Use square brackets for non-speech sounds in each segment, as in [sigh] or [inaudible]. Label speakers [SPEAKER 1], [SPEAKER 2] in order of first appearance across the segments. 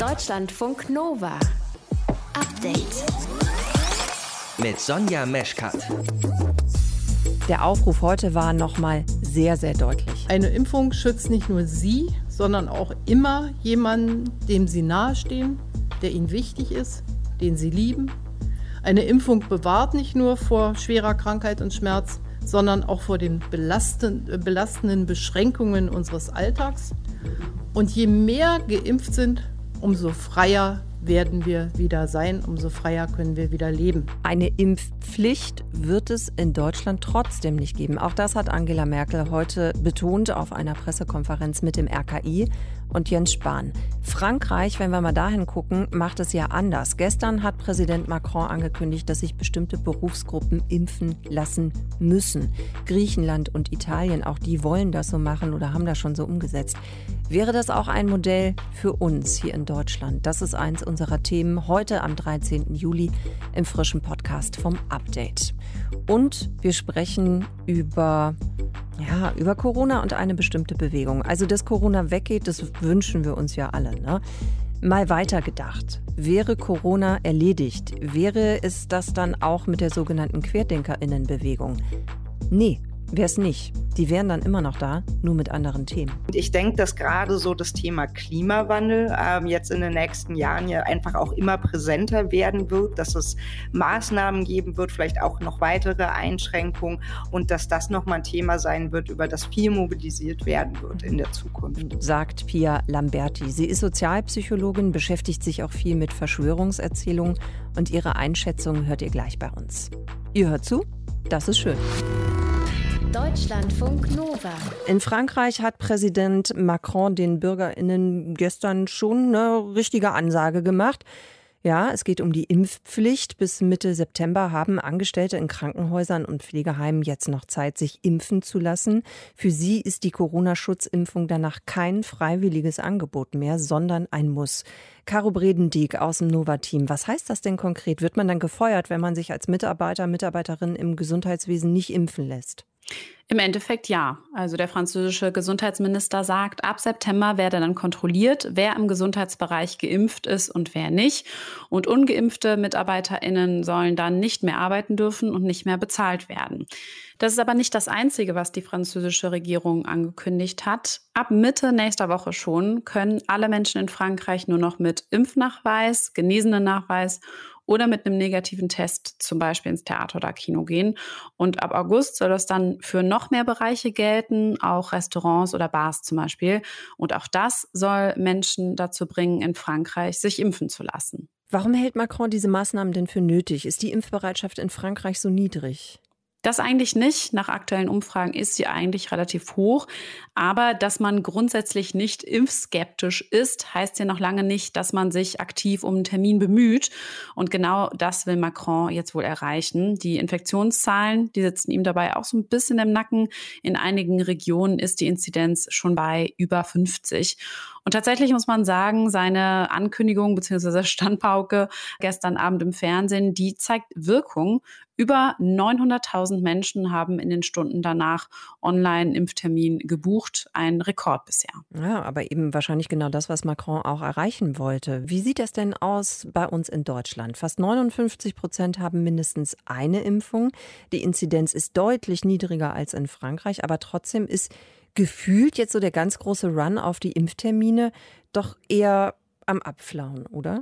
[SPEAKER 1] Deutschlandfunk Nova. Update.
[SPEAKER 2] Mit Sonja Meschkat.
[SPEAKER 3] Der Aufruf heute war nochmal sehr, sehr deutlich.
[SPEAKER 4] Eine Impfung schützt nicht nur Sie, sondern auch immer jemanden, dem Sie nahestehen, der Ihnen wichtig ist, den Sie lieben. Eine Impfung bewahrt nicht nur vor schwerer Krankheit und Schmerz, sondern auch vor den belastenden Beschränkungen unseres Alltags. Und je mehr geimpft sind, umso freier werden wir wieder sein, umso freier können wir wieder leben.
[SPEAKER 3] Eine Impfpflicht wird es in Deutschland trotzdem nicht geben. Auch das hat Angela Merkel heute betont auf einer Pressekonferenz mit dem RKI und Jens Spahn. Frankreich, wenn wir mal dahin gucken, macht es ja anders. Gestern hat Präsident Macron angekündigt, dass sich bestimmte Berufsgruppen impfen lassen müssen. Griechenland und Italien, auch die wollen das so machen oder haben das schon so umgesetzt. Wäre das auch ein Modell für uns hier in Deutschland? Das ist eins unserer Themen heute am 13. Juli im frischen Podcast vom Update. Und wir sprechen über ja, über Corona und eine bestimmte Bewegung. Also, dass Corona weggeht, das wünschen wir uns ja alle. Ne? Mal weiter gedacht. Wäre Corona erledigt, wäre es das dann auch mit der sogenannten Querdenkerinnenbewegung? Nee, wäre es nicht. Die wären dann immer noch da, nur mit anderen Themen.
[SPEAKER 5] Ich denke, dass gerade so das Thema Klimawandel ähm, jetzt in den nächsten Jahren ja einfach auch immer präsenter werden wird, dass es Maßnahmen geben wird, vielleicht auch noch weitere Einschränkungen und dass das nochmal ein Thema sein wird, über das viel mobilisiert werden wird in der Zukunft.
[SPEAKER 3] Sagt Pia Lamberti. Sie ist Sozialpsychologin, beschäftigt sich auch viel mit Verschwörungserzählungen und ihre Einschätzung hört ihr gleich bei uns. Ihr hört zu? Das ist schön.
[SPEAKER 1] Deutschlandfunk Nova.
[SPEAKER 3] In Frankreich hat Präsident Macron den BürgerInnen gestern schon eine richtige Ansage gemacht. Ja, es geht um die Impfpflicht. Bis Mitte September haben Angestellte in Krankenhäusern und Pflegeheimen jetzt noch Zeit, sich impfen zu lassen. Für sie ist die Corona-Schutzimpfung danach kein freiwilliges Angebot mehr, sondern ein Muss. Caro Bredendieck aus dem Nova-Team. Was heißt das denn konkret? Wird man dann gefeuert, wenn man sich als Mitarbeiter, Mitarbeiterin im Gesundheitswesen nicht impfen lässt?
[SPEAKER 6] Im Endeffekt ja. Also der französische Gesundheitsminister sagt, ab September werde dann kontrolliert, wer im Gesundheitsbereich geimpft ist und wer nicht. Und ungeimpfte Mitarbeiterinnen sollen dann nicht mehr arbeiten dürfen und nicht mehr bezahlt werden. Das ist aber nicht das Einzige, was die französische Regierung angekündigt hat. Ab Mitte nächster Woche schon können alle Menschen in Frankreich nur noch mit Impfnachweis, Genesenen-Nachweis oder mit einem negativen Test zum Beispiel ins Theater oder Kino gehen. Und ab August soll das dann für noch mehr Bereiche gelten, auch Restaurants oder Bars zum Beispiel. Und auch das soll Menschen dazu bringen, in Frankreich sich impfen zu lassen.
[SPEAKER 3] Warum hält Macron diese Maßnahmen denn für nötig? Ist die Impfbereitschaft in Frankreich so niedrig?
[SPEAKER 6] Das eigentlich nicht. Nach aktuellen Umfragen ist sie eigentlich relativ hoch. Aber dass man grundsätzlich nicht impfskeptisch ist, heißt ja noch lange nicht, dass man sich aktiv um einen Termin bemüht. Und genau das will Macron jetzt wohl erreichen. Die Infektionszahlen, die sitzen ihm dabei auch so ein bisschen im Nacken. In einigen Regionen ist die Inzidenz schon bei über 50. Und tatsächlich muss man sagen, seine Ankündigung bzw. Standpauke gestern Abend im Fernsehen, die zeigt Wirkung. Über 900.000 Menschen haben in den Stunden danach Online-Impftermin gebucht. Ein Rekord bisher.
[SPEAKER 3] Ja, aber eben wahrscheinlich genau das, was Macron auch erreichen wollte. Wie sieht das denn aus bei uns in Deutschland? Fast 59 Prozent haben mindestens eine Impfung. Die Inzidenz ist deutlich niedriger als in Frankreich, aber trotzdem ist gefühlt jetzt so der ganz große Run auf die Impftermine doch eher am Abflauen, oder?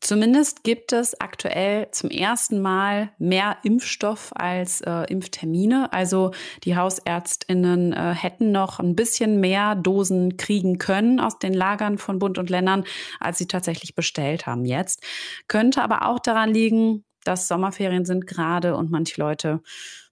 [SPEAKER 6] Zumindest gibt es aktuell zum ersten Mal mehr Impfstoff als äh, Impftermine. Also die Hausärztinnen äh, hätten noch ein bisschen mehr Dosen kriegen können aus den Lagern von Bund und Ländern, als sie tatsächlich bestellt haben jetzt. Könnte aber auch daran liegen, dass Sommerferien sind gerade und manche Leute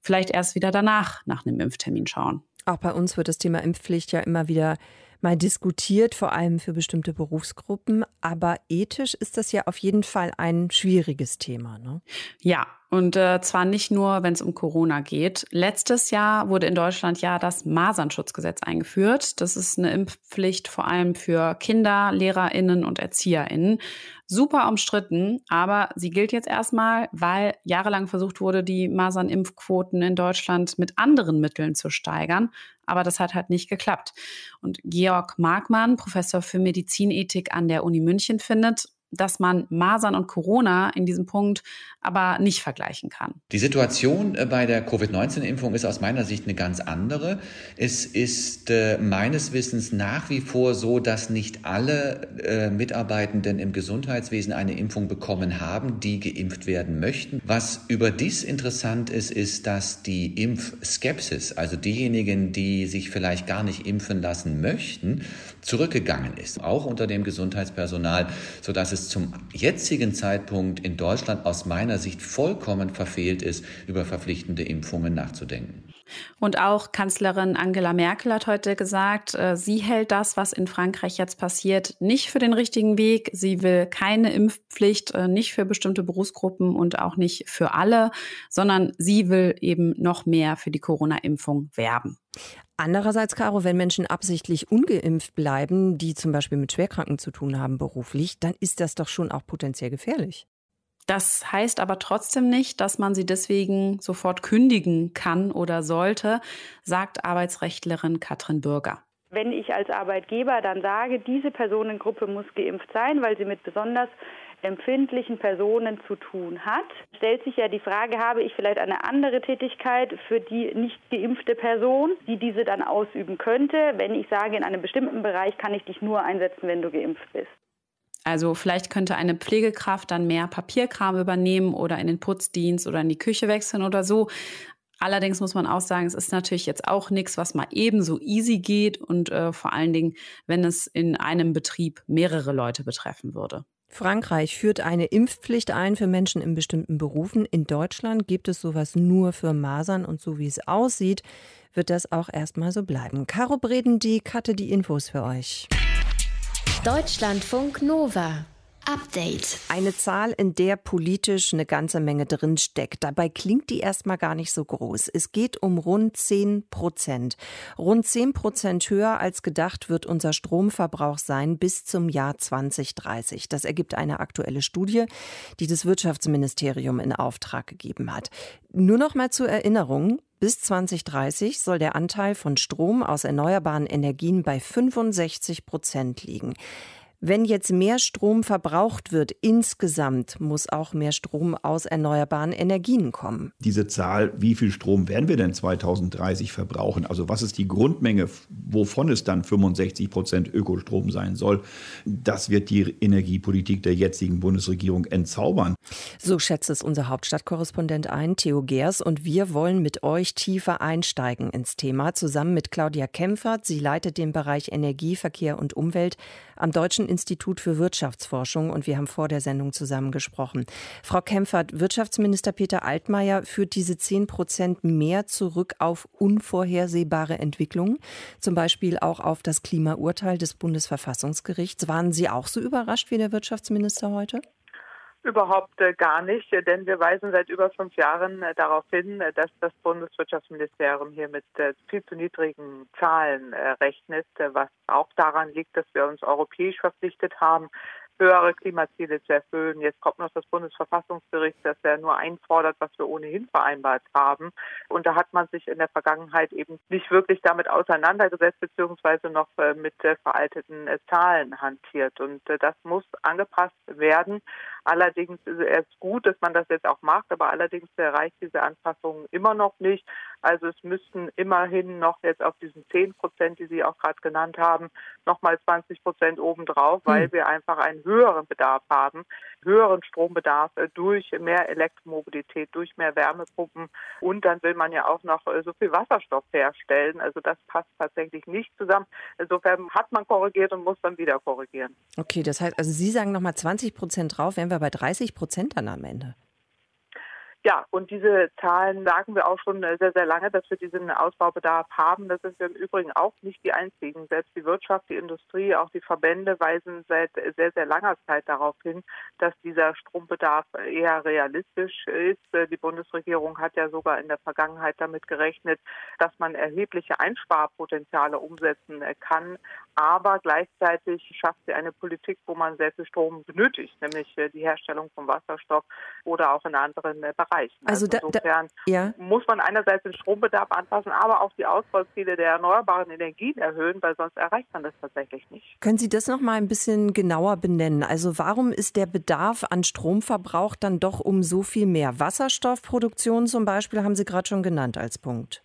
[SPEAKER 6] vielleicht erst wieder danach nach einem Impftermin schauen.
[SPEAKER 3] Auch bei uns wird das Thema Impfpflicht ja immer wieder mal diskutiert, vor allem für bestimmte Berufsgruppen. Aber ethisch ist das ja auf jeden Fall ein schwieriges Thema. Ne?
[SPEAKER 6] Ja, Und äh, zwar nicht nur, wenn es um Corona geht. Letztes Jahr wurde in Deutschland ja das Masernschutzgesetz eingeführt. Das ist eine Impfpflicht vor allem für Kinder, Lehrerinnen und Erzieherinnen. Super umstritten, aber sie gilt jetzt erstmal, weil jahrelang versucht wurde, die Masernimpfquoten in Deutschland mit anderen Mitteln zu steigern. Aber das hat halt nicht geklappt. Und Georg Markmann, Professor für Medizinethik an der Uni München, findet, dass man Masern und Corona in diesem Punkt aber nicht vergleichen kann.
[SPEAKER 7] Die Situation äh, bei der Covid-19-Impfung ist aus meiner Sicht eine ganz andere. Es ist äh, meines Wissens nach wie vor so, dass nicht alle äh, Mitarbeitenden im Gesundheitswesen eine Impfung bekommen haben, die geimpft werden möchten. Was überdies interessant ist, ist, dass die Impfskepsis, also diejenigen, die sich vielleicht gar nicht impfen lassen möchten, zurückgegangen ist, auch unter dem Gesundheitspersonal, sodass es zum jetzigen Zeitpunkt in Deutschland aus meiner Sicht vollkommen verfehlt ist, über verpflichtende Impfungen nachzudenken.
[SPEAKER 6] Und auch Kanzlerin Angela Merkel hat heute gesagt, äh, sie hält das, was in Frankreich jetzt passiert, nicht für den richtigen Weg. Sie will keine Impfpflicht, äh, nicht für bestimmte Berufsgruppen und auch nicht für alle, sondern sie will eben noch mehr für die Corona-Impfung werben.
[SPEAKER 3] Andererseits, Caro, wenn Menschen absichtlich ungeimpft bleiben, die zum Beispiel mit Schwerkranken zu tun haben beruflich, dann ist das doch schon auch potenziell gefährlich.
[SPEAKER 6] Das heißt aber trotzdem nicht, dass man sie deswegen sofort kündigen kann oder sollte, sagt Arbeitsrechtlerin Katrin Bürger.
[SPEAKER 8] Wenn ich als Arbeitgeber dann sage, diese Personengruppe muss geimpft sein, weil sie mit besonders empfindlichen Personen zu tun hat, stellt sich ja die Frage, habe ich vielleicht eine andere Tätigkeit für die nicht geimpfte Person, die diese dann ausüben könnte, wenn ich sage, in einem bestimmten Bereich kann ich dich nur einsetzen, wenn du geimpft bist.
[SPEAKER 6] Also vielleicht könnte eine Pflegekraft dann mehr Papierkram übernehmen oder in den Putzdienst oder in die Küche wechseln oder so. Allerdings muss man auch sagen, es ist natürlich jetzt auch nichts, was mal ebenso easy geht und äh, vor allen Dingen, wenn es in einem Betrieb mehrere Leute betreffen würde.
[SPEAKER 3] Frankreich führt eine Impfpflicht ein für Menschen in bestimmten Berufen. In Deutschland gibt es sowas nur für Masern und so wie es aussieht, wird das auch erstmal so bleiben. Caro Bredendieck hatte die Infos für euch.
[SPEAKER 1] Deutschlandfunk Nova. Update.
[SPEAKER 3] Eine Zahl, in der politisch eine ganze Menge drin steckt. Dabei klingt die erstmal gar nicht so groß. Es geht um rund 10 Prozent. Rund 10 Prozent höher als gedacht wird unser Stromverbrauch sein bis zum Jahr 2030. Das ergibt eine aktuelle Studie, die das Wirtschaftsministerium in Auftrag gegeben hat. Nur noch mal zur Erinnerung. Bis 2030 soll der Anteil von Strom aus erneuerbaren Energien bei 65 Prozent liegen. Wenn jetzt mehr Strom verbraucht wird insgesamt, muss auch mehr Strom aus erneuerbaren Energien kommen.
[SPEAKER 9] Diese Zahl, wie viel Strom werden wir denn 2030 verbrauchen? Also was ist die Grundmenge, wovon es dann 65 Prozent Ökostrom sein soll? Das wird die Energiepolitik der jetzigen Bundesregierung entzaubern.
[SPEAKER 3] So schätzt es unser Hauptstadtkorrespondent ein, Theo Gers. Und wir wollen mit euch tiefer einsteigen ins Thema, zusammen mit Claudia Kempfert. Sie leitet den Bereich Energie, Verkehr und Umwelt am Deutschen Institut für Wirtschaftsforschung und wir haben vor der Sendung zusammen gesprochen. Frau Kempfert, Wirtschaftsminister Peter Altmaier führt diese 10 Prozent mehr zurück auf unvorhersehbare Entwicklungen, zum Beispiel auch auf das Klimaurteil des Bundesverfassungsgerichts. Waren Sie auch so überrascht wie der Wirtschaftsminister heute?
[SPEAKER 10] Überhaupt äh, gar nicht, denn wir weisen seit über fünf Jahren äh, darauf hin, äh, dass das Bundeswirtschaftsministerium hier mit viel zu niedrigen Zahlen rechnet, was auch daran liegt, dass wir uns europäisch verpflichtet haben, höhere Klimaziele zu erfüllen. Jetzt kommt noch das Bundesverfassungsgericht, das ja nur einfordert, was wir ohnehin vereinbart haben. Und da hat man sich in der Vergangenheit eben nicht wirklich damit auseinandergesetzt, beziehungsweise noch äh, mit veralteten äh, Zahlen hantiert. Und äh, das muss angepasst werden. Allerdings ist es gut, dass man das jetzt auch macht, aber allerdings erreicht diese Anpassung immer noch nicht. Also es müssten immerhin noch jetzt auf diesen 10 Prozent, die Sie auch gerade genannt haben, nochmal 20 Prozent obendrauf, weil hm. wir einfach einen höheren Bedarf haben, höheren Strombedarf äh, durch mehr Elektromobilität, durch mehr Wärmepumpen. Und dann will man ja auch noch äh, so viel Wasserstoff herstellen. Also das passt tatsächlich nicht zusammen. Insofern hat man korrigiert und muss dann wieder korrigieren.
[SPEAKER 3] Okay, das heißt, also Sie sagen nochmal 20 Prozent drauf, wären wir bei 30 Prozent dann am Ende.
[SPEAKER 10] Ja, und diese Zahlen sagen wir auch schon sehr, sehr lange, dass wir diesen Ausbaubedarf haben. Das sind wir im Übrigen auch nicht die einzigen. Selbst die Wirtschaft, die Industrie, auch die Verbände weisen seit sehr, sehr langer Zeit darauf hin, dass dieser Strombedarf eher realistisch ist. Die Bundesregierung hat ja sogar in der Vergangenheit damit gerechnet, dass man erhebliche Einsparpotenziale umsetzen kann. Aber gleichzeitig schafft sie eine Politik, wo man sehr viel Strom benötigt, nämlich die Herstellung von Wasserstoff oder auch in anderen Bereichen erreichen.
[SPEAKER 3] Also, also insofern
[SPEAKER 10] da, ja. muss man einerseits den Strombedarf anpassen, aber auch die Ausbauziele der erneuerbaren Energien erhöhen, weil sonst erreicht man das tatsächlich nicht.
[SPEAKER 3] Können Sie das noch mal ein bisschen genauer benennen? Also warum ist der Bedarf an Stromverbrauch dann doch um so viel mehr? Wasserstoffproduktion zum Beispiel haben Sie gerade schon genannt als Punkt.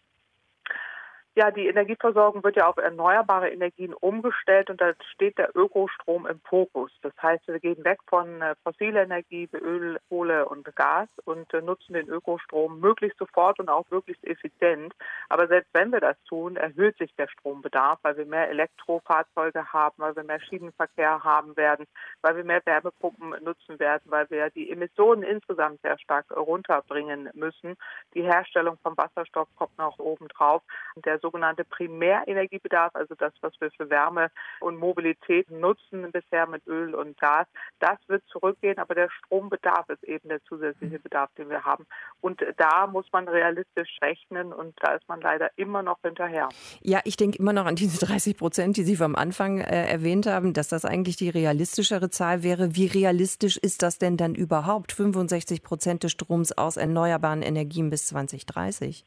[SPEAKER 10] Ja, die Energieversorgung wird ja auf erneuerbare Energien umgestellt und da steht der Ökostrom im Fokus. Das heißt, wir gehen weg von äh, fossiler Energie Öl, Kohle und Gas und äh, nutzen den Ökostrom möglichst sofort und auch möglichst effizient. Aber selbst wenn wir das tun, erhöht sich der Strombedarf, weil wir mehr Elektrofahrzeuge haben, weil wir mehr Schienenverkehr haben werden, weil wir mehr Wärmepumpen nutzen werden, weil wir die Emissionen insgesamt sehr stark runterbringen müssen. Die Herstellung von Wasserstoff kommt noch oben drauf. Der sogenannte Primärenergiebedarf, also das, was wir für Wärme und Mobilität nutzen bisher mit Öl und Gas, das wird zurückgehen, aber der Strombedarf ist eben der zusätzliche Bedarf, den wir haben. Und da muss man realistisch rechnen und da ist man leider immer noch hinterher.
[SPEAKER 3] Ja, ich denke immer noch an diese 30 Prozent, die Sie vom Anfang äh, erwähnt haben, dass das eigentlich die realistischere Zahl wäre. Wie realistisch ist das denn dann überhaupt? 65 Prozent des Stroms aus erneuerbaren Energien bis 2030?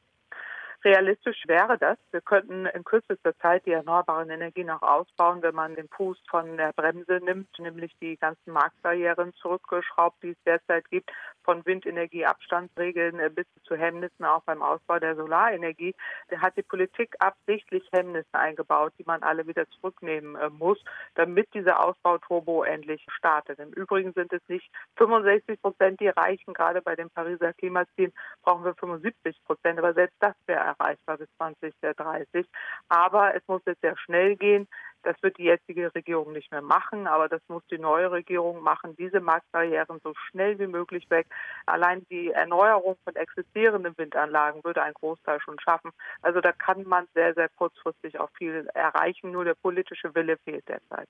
[SPEAKER 10] Realistisch wäre das. Wir könnten in kürzester Zeit die erneuerbaren Energien auch ausbauen, wenn man den Fuß von der Bremse nimmt, nämlich die ganzen Marktbarrieren zurückgeschraubt, die es derzeit gibt, von Windenergieabstandsregeln bis zu Hemmnissen auch beim Ausbau der Solarenergie. Da hat die Politik absichtlich Hemmnisse eingebaut, die man alle wieder zurücknehmen äh, muss, damit dieser Ausbauturbo endlich startet. Im Übrigen sind es nicht 65 Prozent, die reichen. Gerade bei dem Pariser Klimaziel brauchen wir 75 Prozent. Aber selbst das wäre erreichbar bis 2030. Aber es muss jetzt sehr schnell gehen. Das wird die jetzige Regierung nicht mehr machen, aber das muss die neue Regierung machen. Diese Marktbarrieren so schnell wie möglich weg. Allein die Erneuerung von existierenden Windanlagen würde einen Großteil schon schaffen. Also da kann man sehr, sehr kurzfristig auch viel erreichen. Nur der politische Wille fehlt derzeit.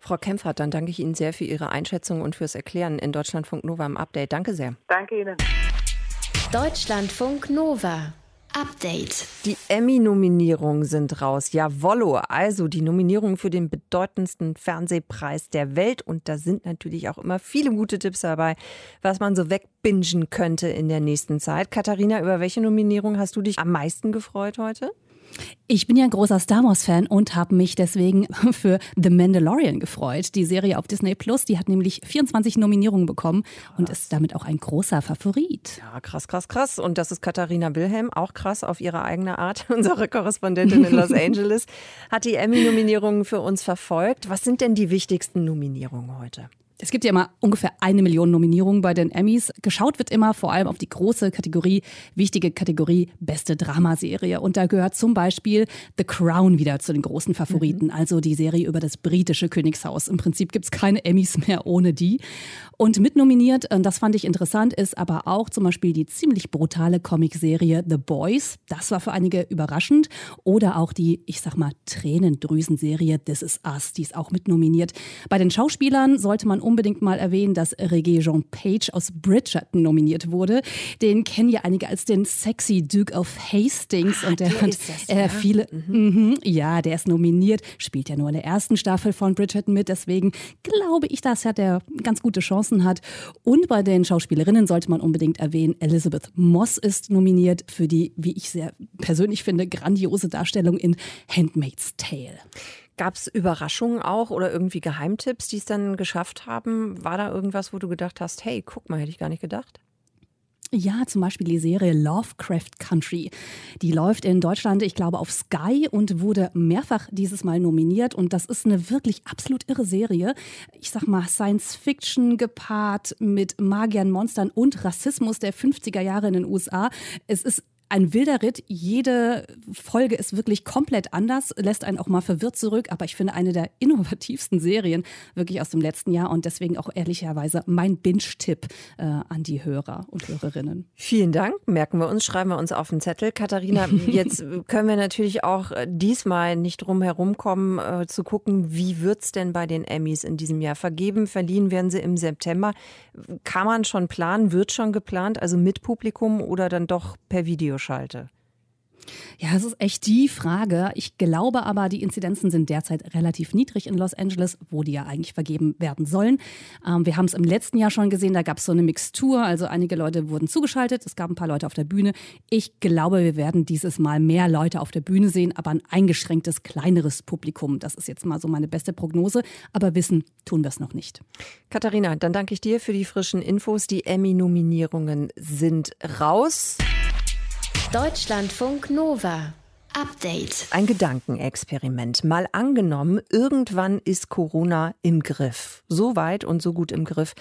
[SPEAKER 3] Frau Kempfert, dann danke ich Ihnen sehr für Ihre Einschätzung und fürs Erklären in Deutschlandfunk Nova im Update. Danke sehr.
[SPEAKER 10] Danke Ihnen.
[SPEAKER 1] Deutschlandfunk Nova. Update.
[SPEAKER 3] Die Emmy-Nominierungen sind raus. Jawollo. Also die Nominierung für den bedeutendsten Fernsehpreis der Welt. Und da sind natürlich auch immer viele gute Tipps dabei, was man so wegbingen könnte in der nächsten Zeit. Katharina, über welche Nominierung hast du dich am meisten gefreut heute?
[SPEAKER 11] Ich bin ja ein großer Star Wars-Fan und habe mich deswegen [laughs] für The Mandalorian gefreut. Die Serie auf Disney Plus, die hat nämlich 24 Nominierungen bekommen krass. und ist damit auch ein großer Favorit.
[SPEAKER 3] Ja, krass, krass, krass. Und das ist Katharina Wilhelm, auch krass auf ihre eigene Art. [laughs] Unsere Korrespondentin in Los [laughs] Angeles hat die Emmy-Nominierungen für uns verfolgt. Was sind denn die wichtigsten Nominierungen heute?
[SPEAKER 11] Es gibt ja immer ungefähr eine Million Nominierungen bei den Emmys. Geschaut wird immer vor allem auf die große Kategorie, wichtige Kategorie beste Dramaserie. Und da gehört zum Beispiel The Crown wieder zu den großen Favoriten, mhm. also die Serie über das britische Königshaus. Im Prinzip gibt es keine Emmys mehr ohne die. Und mitnominiert, äh, das fand ich interessant, ist aber auch zum Beispiel die ziemlich brutale Comicserie The Boys. Das war für einige überraschend. Oder auch die, ich sag mal, Tränendrüsenserie This Is Us, die ist auch mitnominiert. Bei den Schauspielern sollte man unbedingt mal erwähnen, dass Regé Jean Page aus Bridgerton nominiert wurde. Den kennen ja einige als den sexy Duke of Hastings.
[SPEAKER 3] Ah, und der, der hat das, äh,
[SPEAKER 11] viele. Mhm. Mh, ja, der ist nominiert, spielt ja nur in der ersten Staffel von Bridgerton mit. Deswegen glaube ich, dass er der ganz gute Chancen hat. Und bei den Schauspielerinnen sollte man unbedingt erwähnen, Elizabeth Moss ist nominiert für die, wie ich sehr persönlich finde, grandiose Darstellung in Handmaid's Tale.
[SPEAKER 3] Gab es Überraschungen auch oder irgendwie Geheimtipps, die es dann geschafft haben? War da irgendwas, wo du gedacht hast, hey, guck mal, hätte ich gar nicht gedacht?
[SPEAKER 11] Ja, zum Beispiel die Serie Lovecraft Country. Die läuft in Deutschland, ich glaube, auf Sky und wurde mehrfach dieses Mal nominiert. Und das ist eine wirklich absolut irre Serie. Ich sag mal, Science Fiction gepaart mit Magiern, Monstern und Rassismus der 50er Jahre in den USA. Es ist ein wilder Ritt. Jede Folge ist wirklich komplett anders, lässt einen auch mal verwirrt zurück. Aber ich finde eine der [laughs] innovativsten Serien wirklich aus dem letzten Jahr und deswegen auch ehrlicherweise mein Binge-Tipp äh, an die Hörer und Hörerinnen.
[SPEAKER 3] Vielen Dank. Merken wir uns, schreiben wir uns auf den Zettel. Katharina, [laughs] jetzt können wir natürlich auch äh, diesmal nicht drum herum kommen, äh, zu gucken, wie wird es denn bei den Emmys in diesem Jahr vergeben? Verliehen werden sie im September. Kann man schon planen? Wird schon geplant? Also mit Publikum oder dann doch per Videoschalte?
[SPEAKER 11] Ja, das ist echt die Frage. Ich glaube aber, die Inzidenzen sind derzeit relativ niedrig in Los Angeles, wo die ja eigentlich vergeben werden sollen. Ähm, wir haben es im letzten Jahr schon gesehen, da gab es so eine Mixtur. Also einige Leute wurden zugeschaltet, es gab ein paar Leute auf der Bühne. Ich glaube, wir werden dieses Mal mehr Leute auf der Bühne sehen, aber ein eingeschränktes, kleineres Publikum. Das ist jetzt mal so meine beste Prognose. Aber wissen tun wir es noch nicht.
[SPEAKER 3] Katharina, dann danke ich dir für die frischen Infos. Die Emmy-Nominierungen sind raus.
[SPEAKER 1] Deutschlandfunk Nova. Update.
[SPEAKER 3] Ein Gedankenexperiment. Mal angenommen, irgendwann ist Corona im Griff. So weit und so gut im Griff,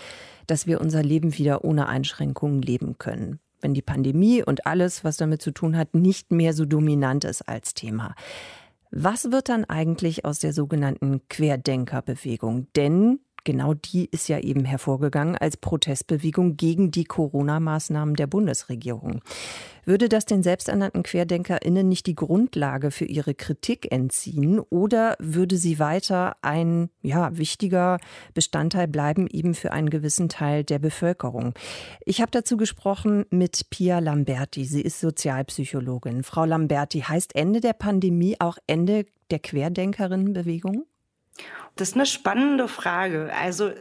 [SPEAKER 3] dass wir unser Leben wieder ohne Einschränkungen leben können. Wenn die Pandemie und alles, was damit zu tun hat, nicht mehr so dominant ist als Thema. Was wird dann eigentlich aus der sogenannten Querdenkerbewegung? Denn genau die ist ja eben hervorgegangen als Protestbewegung gegen die Corona-Maßnahmen der Bundesregierung. Würde das den selbsternannten QuerdenkerInnen nicht die Grundlage für ihre Kritik entziehen oder würde sie weiter ein ja, wichtiger Bestandteil bleiben, eben für einen gewissen Teil der Bevölkerung? Ich habe dazu gesprochen mit Pia Lamberti. Sie ist Sozialpsychologin. Frau Lamberti, heißt Ende der Pandemie auch Ende der Querdenkerinnenbewegung?
[SPEAKER 5] Das ist eine spannende Frage. Also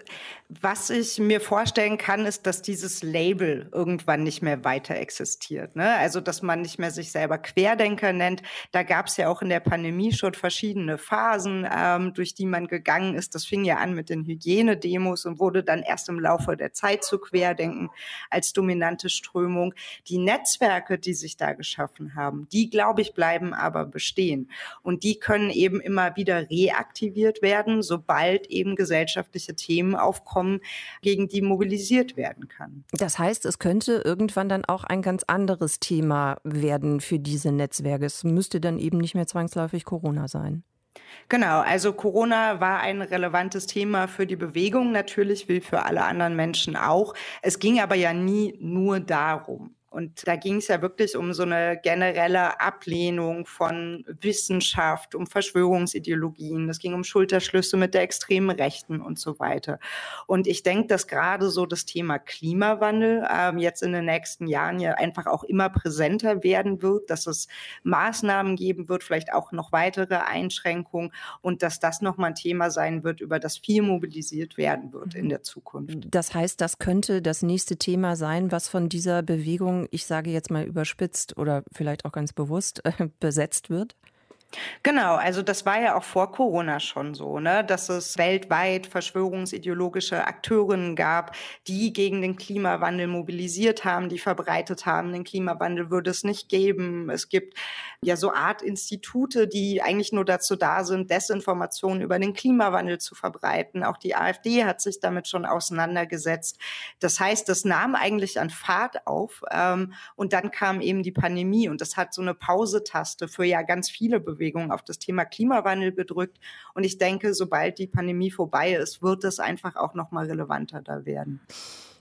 [SPEAKER 5] was ich mir vorstellen kann, ist, dass dieses Label irgendwann nicht mehr weiter existiert. Ne? Also, dass man nicht mehr sich selber Querdenker nennt. Da gab es ja auch in der Pandemie schon verschiedene Phasen, ähm, durch die man gegangen ist. Das fing ja an mit den Hygienedemos und wurde dann erst im Laufe der Zeit zu Querdenken als dominante Strömung. Die Netzwerke, die sich da geschaffen haben, die, glaube ich, bleiben aber bestehen. Und die können eben immer wieder reaktiviert werden, sobald eben gesellschaftliche Themen aufkommen kommen, gegen die mobilisiert werden kann.
[SPEAKER 3] Das heißt, es könnte irgendwann dann auch ein ganz anderes Thema werden für diese Netzwerke. Es müsste dann eben nicht mehr zwangsläufig Corona sein.
[SPEAKER 5] Genau, also Corona war ein relevantes Thema für die Bewegung natürlich, wie für alle anderen Menschen auch. Es ging aber ja nie nur darum. Und da ging es ja wirklich um so eine generelle Ablehnung von Wissenschaft, um Verschwörungsideologien. Es ging um Schulterschlüsse mit der extremen Rechten und so weiter. Und ich denke, dass gerade so das Thema Klimawandel ähm, jetzt in den nächsten Jahren ja einfach auch immer präsenter werden wird, dass es Maßnahmen geben wird, vielleicht auch noch weitere Einschränkungen und dass das nochmal ein Thema sein wird, über das viel mobilisiert werden wird in der Zukunft.
[SPEAKER 3] Das heißt, das könnte das nächste Thema sein, was von dieser Bewegung ich sage jetzt mal überspitzt oder vielleicht auch ganz bewusst, [laughs] besetzt wird?
[SPEAKER 5] Genau, also das war ja auch vor Corona schon so, ne, dass es weltweit verschwörungsideologische Akteurinnen gab, die gegen den Klimawandel mobilisiert haben, die verbreitet haben, den Klimawandel würde es nicht geben. Es gibt ja so Art Institute, die eigentlich nur dazu da sind, Desinformationen über den Klimawandel zu verbreiten. Auch die AfD hat sich damit schon auseinandergesetzt. Das heißt, das nahm eigentlich an Fahrt auf ähm, und dann kam eben die Pandemie und das hat so eine Pausetaste für ja ganz viele Bewegungen Bewegung auf das Thema Klimawandel gedrückt. Und ich denke, sobald die Pandemie vorbei ist, wird es einfach auch noch mal relevanter da werden.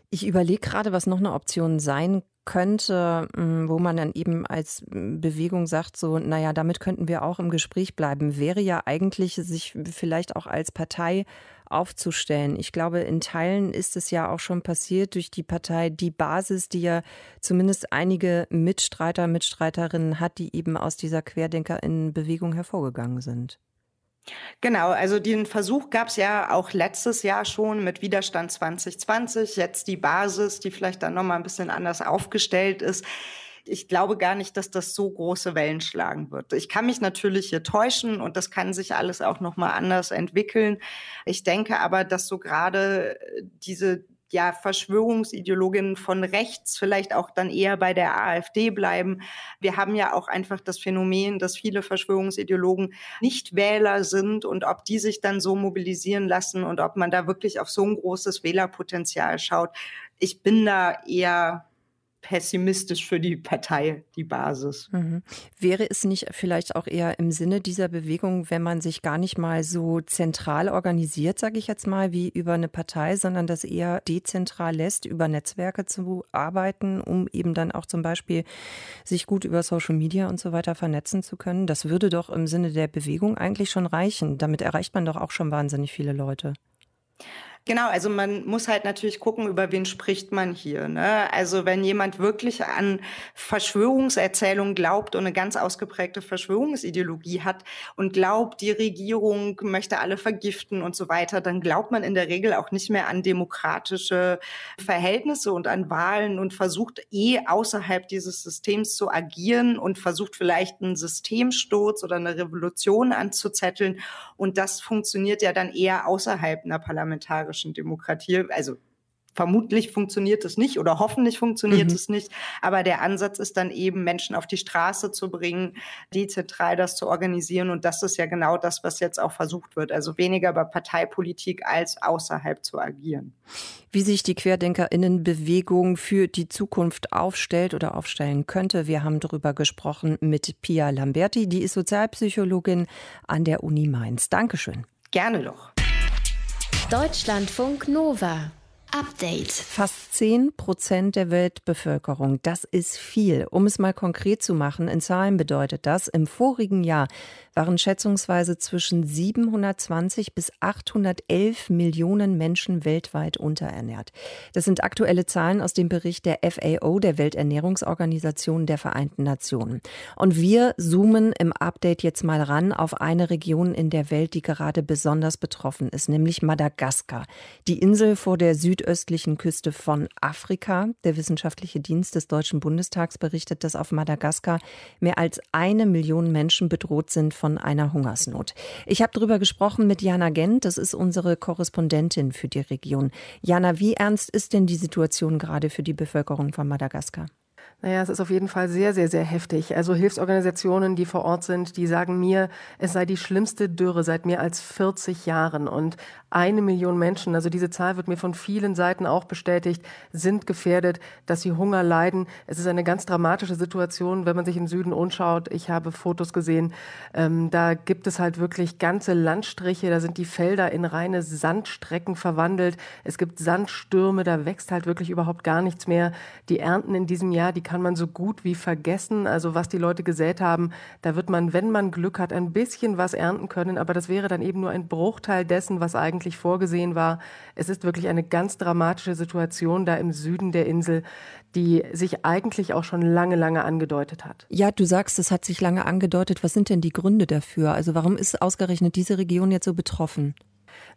[SPEAKER 3] Ich überlege gerade, was noch eine Option sein könnte, hm, wo man dann eben als Bewegung sagt, so, naja, damit könnten wir auch im Gespräch bleiben, wäre ja eigentlich, sich vielleicht auch als Partei aufzustellen. Ich glaube, in Teilen ist es ja auch schon passiert durch die Partei Die Basis, die ja zumindest einige Mitstreiter, Mitstreiterinnen hat, die eben aus dieser Querdenkerinnenbewegung hervorgegangen sind.
[SPEAKER 5] Genau, also den Versuch gab es ja auch letztes Jahr schon mit Widerstand 2020, jetzt die Basis, die vielleicht dann nochmal ein bisschen anders aufgestellt ist ich glaube gar nicht, dass das so große Wellen schlagen wird. Ich kann mich natürlich hier täuschen und das kann sich alles auch noch mal anders entwickeln. Ich denke aber, dass so gerade diese ja, Verschwörungsideologinnen von rechts vielleicht auch dann eher bei der AfD bleiben. Wir haben ja auch einfach das Phänomen, dass viele Verschwörungsideologen nicht Wähler sind und ob die sich dann so mobilisieren lassen und ob man da wirklich auf so ein großes Wählerpotenzial schaut. Ich bin da eher pessimistisch für die Partei, die Basis.
[SPEAKER 3] Mhm. Wäre es nicht vielleicht auch eher im Sinne dieser Bewegung, wenn man sich gar nicht mal so zentral organisiert, sage ich jetzt mal, wie über eine Partei, sondern das eher dezentral lässt, über Netzwerke zu arbeiten, um eben dann auch zum Beispiel sich gut über Social Media und so weiter vernetzen zu können? Das würde doch im Sinne der Bewegung eigentlich schon reichen. Damit erreicht man doch auch schon wahnsinnig viele Leute.
[SPEAKER 5] Genau, also man muss halt natürlich gucken, über wen spricht man hier. Ne? Also wenn jemand wirklich an Verschwörungserzählungen glaubt und eine ganz ausgeprägte Verschwörungsideologie hat und glaubt, die Regierung möchte alle vergiften und so weiter, dann glaubt man in der Regel auch nicht mehr an demokratische Verhältnisse und an Wahlen und versucht eh außerhalb dieses Systems zu agieren und versucht vielleicht einen Systemsturz oder eine Revolution anzuzetteln. Und das funktioniert ja dann eher außerhalb einer parlamentarischen parlamentarischen Demokratie. Also Vermutlich funktioniert es nicht oder hoffentlich funktioniert mhm. es nicht. Aber der Ansatz ist dann eben, Menschen auf die Straße zu bringen, dezentral das zu organisieren. Und das ist ja genau das, was jetzt auch versucht wird. Also weniger bei Parteipolitik als außerhalb zu agieren.
[SPEAKER 3] Wie sich die Querdenkerinnenbewegung für die Zukunft aufstellt oder aufstellen könnte, wir haben darüber gesprochen mit Pia Lamberti, die ist Sozialpsychologin an der Uni Mainz. Dankeschön.
[SPEAKER 5] Gerne doch.
[SPEAKER 1] Deutschlandfunk Nova. Update.
[SPEAKER 3] Fast 10 Prozent der Weltbevölkerung, das ist viel. Um es mal konkret zu machen, in Zahlen bedeutet das, im vorigen Jahr waren schätzungsweise zwischen 720 bis 811 Millionen Menschen weltweit unterernährt. Das sind aktuelle Zahlen aus dem Bericht der FAO, der Welternährungsorganisation der Vereinten Nationen. Und wir zoomen im Update jetzt mal ran auf eine Region in der Welt, die gerade besonders betroffen ist, nämlich Madagaskar. Die Insel vor der südöstlichen Küste von Afrika. Der wissenschaftliche Dienst des Deutschen Bundestags berichtet, dass auf Madagaskar mehr als eine Million Menschen bedroht sind von einer Hungersnot. Ich habe darüber gesprochen mit Jana Gent, das ist unsere Korrespondentin für die Region. Jana, wie ernst ist denn die Situation gerade für die Bevölkerung von Madagaskar?
[SPEAKER 12] Naja, es ist auf jeden Fall sehr, sehr, sehr heftig. Also Hilfsorganisationen, die vor Ort sind, die sagen mir, es sei die schlimmste Dürre seit mehr als 40 Jahren. Und eine Million Menschen, also diese Zahl wird mir von vielen Seiten auch bestätigt, sind gefährdet, dass sie Hunger leiden. Es ist eine ganz dramatische Situation, wenn man sich im Süden umschaut. Ich habe Fotos gesehen. Ähm, da gibt es halt wirklich ganze Landstriche. Da sind die Felder in reine Sandstrecken verwandelt. Es gibt Sandstürme. Da wächst halt wirklich überhaupt gar nichts mehr. Die Ernten in diesem Jahr, die kann man so gut wie vergessen. Also was die Leute gesät haben, da wird man, wenn man Glück hat, ein bisschen was ernten können. Aber das wäre dann eben nur ein Bruchteil dessen, was eigentlich vorgesehen war. Es ist wirklich eine ganz dramatische Situation da im Süden der Insel, die sich eigentlich auch schon lange, lange angedeutet hat.
[SPEAKER 3] Ja, du sagst, es hat sich lange angedeutet. Was sind denn die Gründe dafür? Also warum ist ausgerechnet diese Region jetzt so betroffen?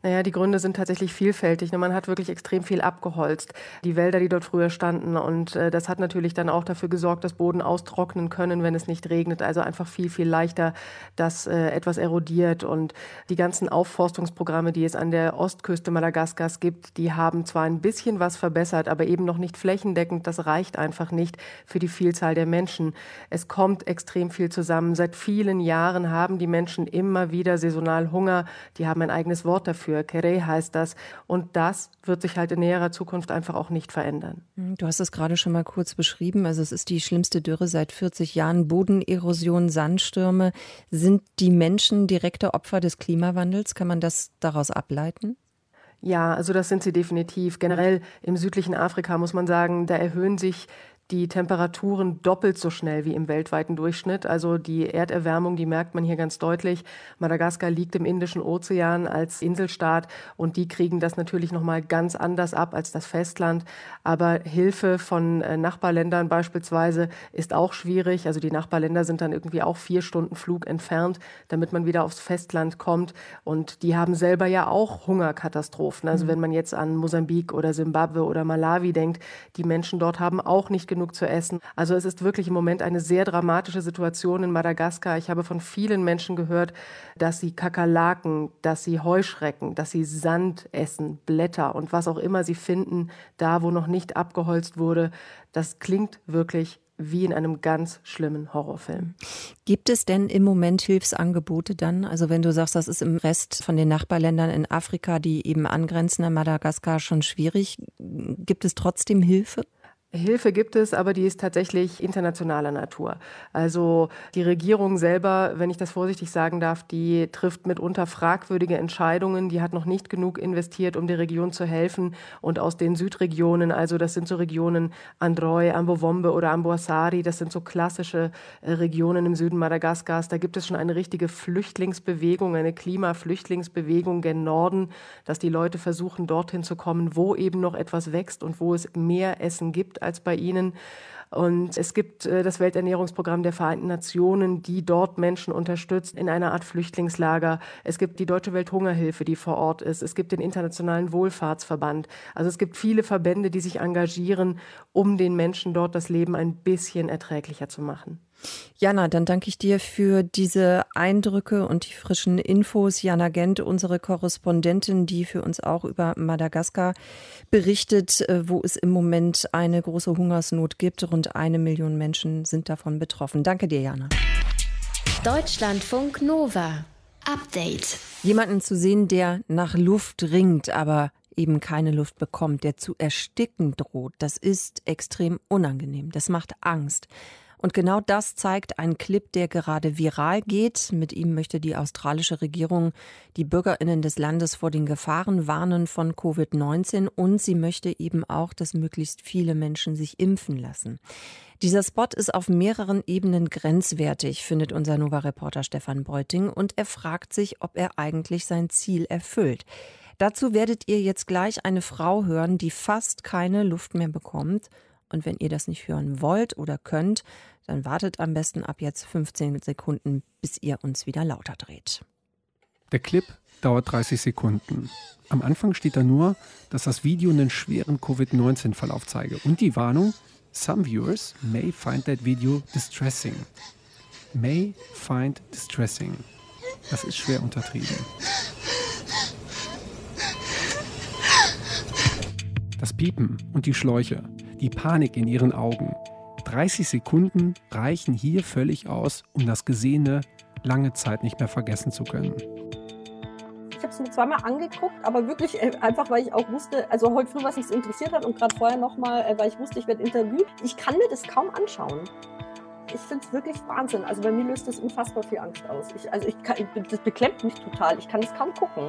[SPEAKER 12] Naja, die Gründe sind tatsächlich vielfältig. Ne, man hat wirklich extrem viel abgeholzt. Die Wälder, die dort früher standen. Und äh, das hat natürlich dann auch dafür gesorgt, dass Boden austrocknen können, wenn es nicht regnet. Also einfach viel, viel leichter, dass äh, etwas erodiert. Und die ganzen Aufforstungsprogramme, die es an der Ostküste Madagaskars gibt, die haben zwar ein bisschen was verbessert, aber eben noch nicht flächendeckend. Das reicht einfach nicht für die Vielzahl der Menschen. Es kommt extrem viel zusammen. Seit vielen Jahren haben die Menschen immer wieder saisonal Hunger. Die haben ein eigenes Wort dafür für Kere heißt das. Und das wird sich halt in näherer Zukunft einfach auch nicht verändern.
[SPEAKER 3] Hm, du hast es gerade schon mal kurz beschrieben. Also es ist die schlimmste Dürre seit 40 Jahren. Bodenerosion, Sandstürme. Sind die Menschen direkte Opfer des Klimawandels? Kann man das daraus ableiten?
[SPEAKER 12] Ja, also das sind sie definitiv. Generell im südlichen Afrika muss man sagen, da erhöhen sich die Temperaturen doppelt so schnell wie im weltweiten Durchschnitt. Also die Erderwärmung, die merkt man hier ganz deutlich. Madagaskar liegt im Indischen Ozean als Inselstaat und die kriegen das natürlich noch mal ganz anders ab als das Festland. Aber Hilfe von äh, Nachbarländern beispielsweise ist auch schwierig. Also die Nachbarländer sind dann irgendwie auch vier Stunden Flug entfernt, damit man wieder aufs Festland kommt. Und die haben selber ja auch Hungerkatastrophen. Also mhm. wenn man jetzt an Mosambik oder Simbabwe oder Malawi denkt, die Menschen dort haben auch nicht genug zu essen. Also es ist wirklich im Moment eine sehr dramatische Situation in Madagaskar. Ich habe von vielen Menschen gehört, dass sie Kakerlaken, dass sie Heuschrecken, dass sie Sand essen, Blätter und was auch immer sie finden, da wo noch nicht abgeholzt wurde. Das klingt wirklich wie in einem ganz schlimmen Horrorfilm.
[SPEAKER 3] Gibt es denn im Moment Hilfsangebote dann? Also wenn du sagst, das ist im Rest von den Nachbarländern in Afrika, die eben angrenzen an Madagaskar, schon schwierig, gibt es trotzdem Hilfe?
[SPEAKER 12] Hilfe gibt es, aber die ist tatsächlich internationaler Natur. Also die Regierung selber, wenn ich das vorsichtig sagen darf, die trifft mitunter fragwürdige Entscheidungen. Die hat noch nicht genug investiert, um der Region zu helfen. Und aus den Südregionen, also das sind so Regionen Androy, Ambovombe oder Amboasari, das sind so klassische äh, Regionen im Süden Madagaskars. Da gibt es schon eine richtige Flüchtlingsbewegung, eine Klimaflüchtlingsbewegung gen Norden, dass die Leute versuchen, dorthin zu kommen, wo eben noch etwas wächst und wo es mehr Essen gibt als bei ihnen. Und es gibt äh, das Welternährungsprogramm der Vereinten Nationen, die dort Menschen unterstützt in einer Art Flüchtlingslager. Es gibt die Deutsche Welthungerhilfe, die vor Ort ist. Es gibt den Internationalen Wohlfahrtsverband. Also es gibt viele Verbände, die sich engagieren, um den Menschen dort das Leben ein bisschen erträglicher zu machen.
[SPEAKER 3] Jana, dann danke ich dir für diese Eindrücke und die frischen Infos. Jana Gent, unsere Korrespondentin, die für uns auch über Madagaskar berichtet, äh, wo es im Moment eine große Hungersnot gibt. Rund eine Million Menschen sind davon betroffen. Danke dir, Jana.
[SPEAKER 1] Deutschlandfunk Nova. Update.
[SPEAKER 3] Jemanden zu sehen, der nach Luft ringt, aber eben keine Luft bekommt, der zu ersticken droht, das ist extrem unangenehm. Das macht Angst. Und genau das zeigt ein Clip, der gerade viral geht. Mit ihm möchte die australische Regierung die Bürgerinnen des Landes vor den Gefahren warnen von Covid-19 und sie möchte eben auch, dass möglichst viele Menschen sich impfen lassen. Dieser Spot ist auf mehreren Ebenen grenzwertig, findet unser Nova-Reporter Stefan Beuting, und er fragt sich, ob er eigentlich sein Ziel erfüllt. Dazu werdet ihr jetzt gleich eine Frau hören, die fast keine Luft mehr bekommt. Und wenn ihr das nicht hören wollt oder könnt, dann wartet am besten ab jetzt 15 Sekunden, bis ihr uns wieder lauter dreht.
[SPEAKER 13] Der Clip dauert 30 Sekunden. Am Anfang steht da nur, dass das Video einen schweren Covid-19-Verlauf zeige und die Warnung, some viewers may find that video distressing. May find distressing. Das ist schwer untertrieben. Das Piepen und die Schläuche, die Panik in ihren Augen, 30 Sekunden reichen hier völlig aus, um das Gesehene lange Zeit nicht mehr vergessen zu können.
[SPEAKER 14] Ich habe es mir zweimal angeguckt, aber wirklich äh, einfach, weil ich auch wusste, also heute früh, was mich interessiert hat und gerade vorher nochmal, äh, weil ich wusste, ich werde interviewt. Ich kann mir das kaum anschauen. Ich finde es wirklich Wahnsinn. Also bei mir löst das unfassbar viel Angst aus. Ich, also ich kann, das beklemmt mich total. Ich kann es kaum gucken.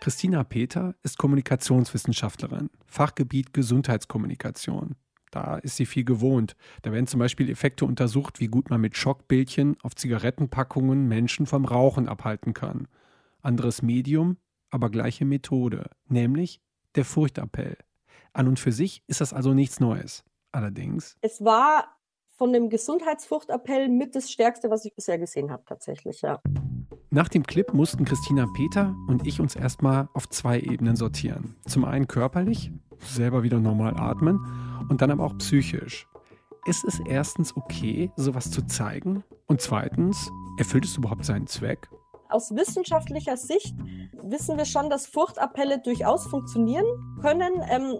[SPEAKER 13] Christina Peter ist Kommunikationswissenschaftlerin, Fachgebiet Gesundheitskommunikation. Da ist sie viel gewohnt. Da werden zum Beispiel Effekte untersucht, wie gut man mit Schockbildchen auf Zigarettenpackungen Menschen vom Rauchen abhalten kann. Anderes Medium, aber gleiche Methode, nämlich der Furchtappell. An und für sich ist das also nichts Neues. Allerdings.
[SPEAKER 14] Es war von dem Gesundheitsfurchtappell mit das Stärkste, was ich bisher gesehen habe, tatsächlich, ja.
[SPEAKER 13] Nach dem Clip mussten Christina Peter und ich uns erstmal auf zwei Ebenen sortieren. Zum einen körperlich, selber wieder normal atmen und dann aber auch psychisch. Ist es erstens okay, sowas zu zeigen? Und zweitens, erfüllt es überhaupt seinen Zweck?
[SPEAKER 14] Aus wissenschaftlicher Sicht wissen wir schon, dass Furchtappelle durchaus funktionieren können. Ähm,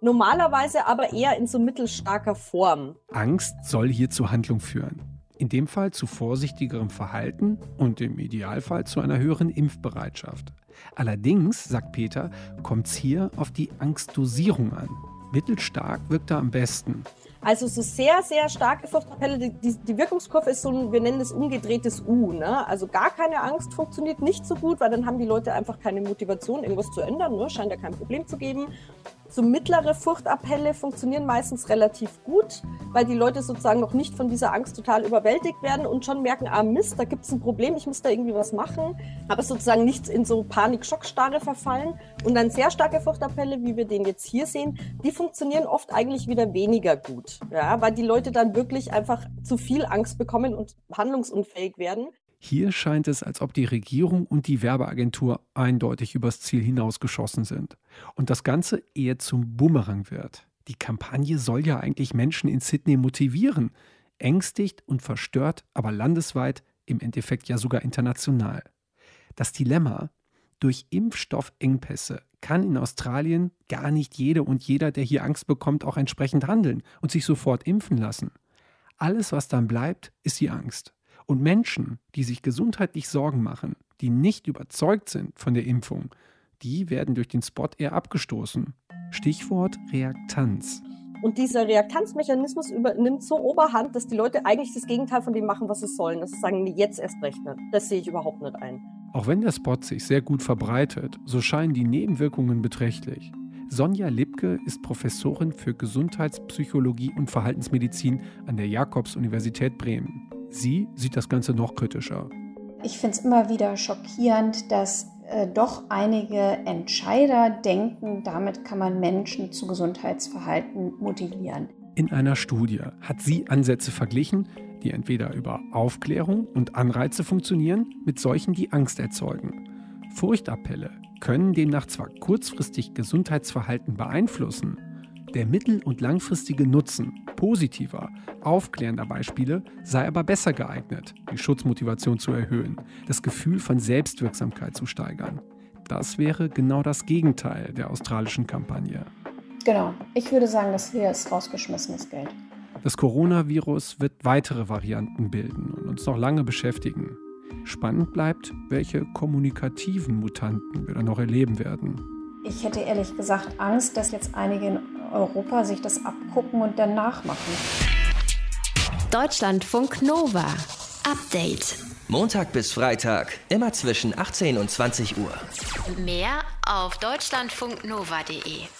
[SPEAKER 14] normalerweise aber eher in so mittelstarker Form.
[SPEAKER 13] Angst soll hier zur Handlung führen. In dem Fall zu vorsichtigerem Verhalten und im Idealfall zu einer höheren Impfbereitschaft. Allerdings, sagt Peter, kommt es hier auf die Angstdosierung an. Mittelstark wirkt er am besten.
[SPEAKER 14] Also so sehr, sehr starke Furchtappelle, die, die, die, Wirkungskurve ist so ein, wir nennen es umgedrehtes U. Ne? Also gar keine Angst funktioniert nicht so gut, weil dann haben die Leute einfach keine Motivation, irgendwas zu ändern. Ne? Scheint ja kein Problem zu geben. So mittlere Furchtappelle funktionieren meistens relativ gut, weil die Leute sozusagen noch nicht von dieser Angst total überwältigt werden und schon merken, ah Mist, da gibt es ein Problem, ich muss da irgendwie was machen, aber sozusagen nicht in so Panik-Schockstarre verfallen. Und dann sehr starke Furchtappelle, wie wir den jetzt hier sehen, die funktionieren oft eigentlich wieder weniger gut, ja, weil die Leute dann wirklich einfach zu viel Angst bekommen und handlungsunfähig werden.
[SPEAKER 13] Hier scheint es, als ob die Regierung und die Werbeagentur eindeutig übers Ziel hinausgeschossen sind und das Ganze eher zum Bumerang wird. Die Kampagne soll ja eigentlich Menschen in Sydney motivieren, ängstigt und verstört, aber landesweit, im Endeffekt ja sogar international. Das Dilemma, durch Impfstoffengpässe kann in Australien gar nicht jede und jeder, der hier Angst bekommt, auch entsprechend handeln und sich sofort impfen lassen. Alles, was dann bleibt, ist die Angst. Und Menschen, die sich gesundheitlich Sorgen machen, die nicht überzeugt sind von der Impfung, die werden durch den Spot eher abgestoßen. Stichwort Reaktanz.
[SPEAKER 14] Und dieser Reaktanzmechanismus übernimmt so Oberhand, dass die Leute eigentlich das Gegenteil von dem machen, was sie sollen. Das ist sagen, nee, jetzt erst recht nicht. Das sehe ich überhaupt nicht ein.
[SPEAKER 13] Auch wenn der Spot sich sehr gut verbreitet, so scheinen die Nebenwirkungen beträchtlich. Sonja Lipke ist Professorin für Gesundheitspsychologie und Verhaltensmedizin an der Jakobs-Universität Bremen. Sie sieht das Ganze noch kritischer.
[SPEAKER 15] Ich finde es immer wieder schockierend, dass äh, doch einige Entscheider denken, damit kann man Menschen zu Gesundheitsverhalten motivieren.
[SPEAKER 13] In einer Studie hat sie Ansätze verglichen, die entweder über Aufklärung und Anreize funktionieren, mit solchen, die Angst erzeugen. Furchtappelle können demnach zwar kurzfristig Gesundheitsverhalten beeinflussen, der mittel- und langfristige Nutzen positiver, aufklärender Beispiele sei aber besser geeignet, die Schutzmotivation zu erhöhen, das Gefühl von Selbstwirksamkeit zu steigern. Das wäre genau das Gegenteil der australischen Kampagne.
[SPEAKER 15] Genau, ich würde sagen, das hier ist rausgeschmissenes Geld.
[SPEAKER 13] Das Coronavirus wird weitere Varianten bilden und uns noch lange beschäftigen. Spannend bleibt, welche kommunikativen Mutanten wir dann noch erleben werden.
[SPEAKER 15] Ich hätte ehrlich gesagt Angst, dass jetzt einige in Europa sich das abgucken und dann nachmachen.
[SPEAKER 1] Deutschlandfunk Nova. Update.
[SPEAKER 2] Montag bis Freitag, immer zwischen 18 und 20 Uhr.
[SPEAKER 1] Mehr auf deutschlandfunknova.de.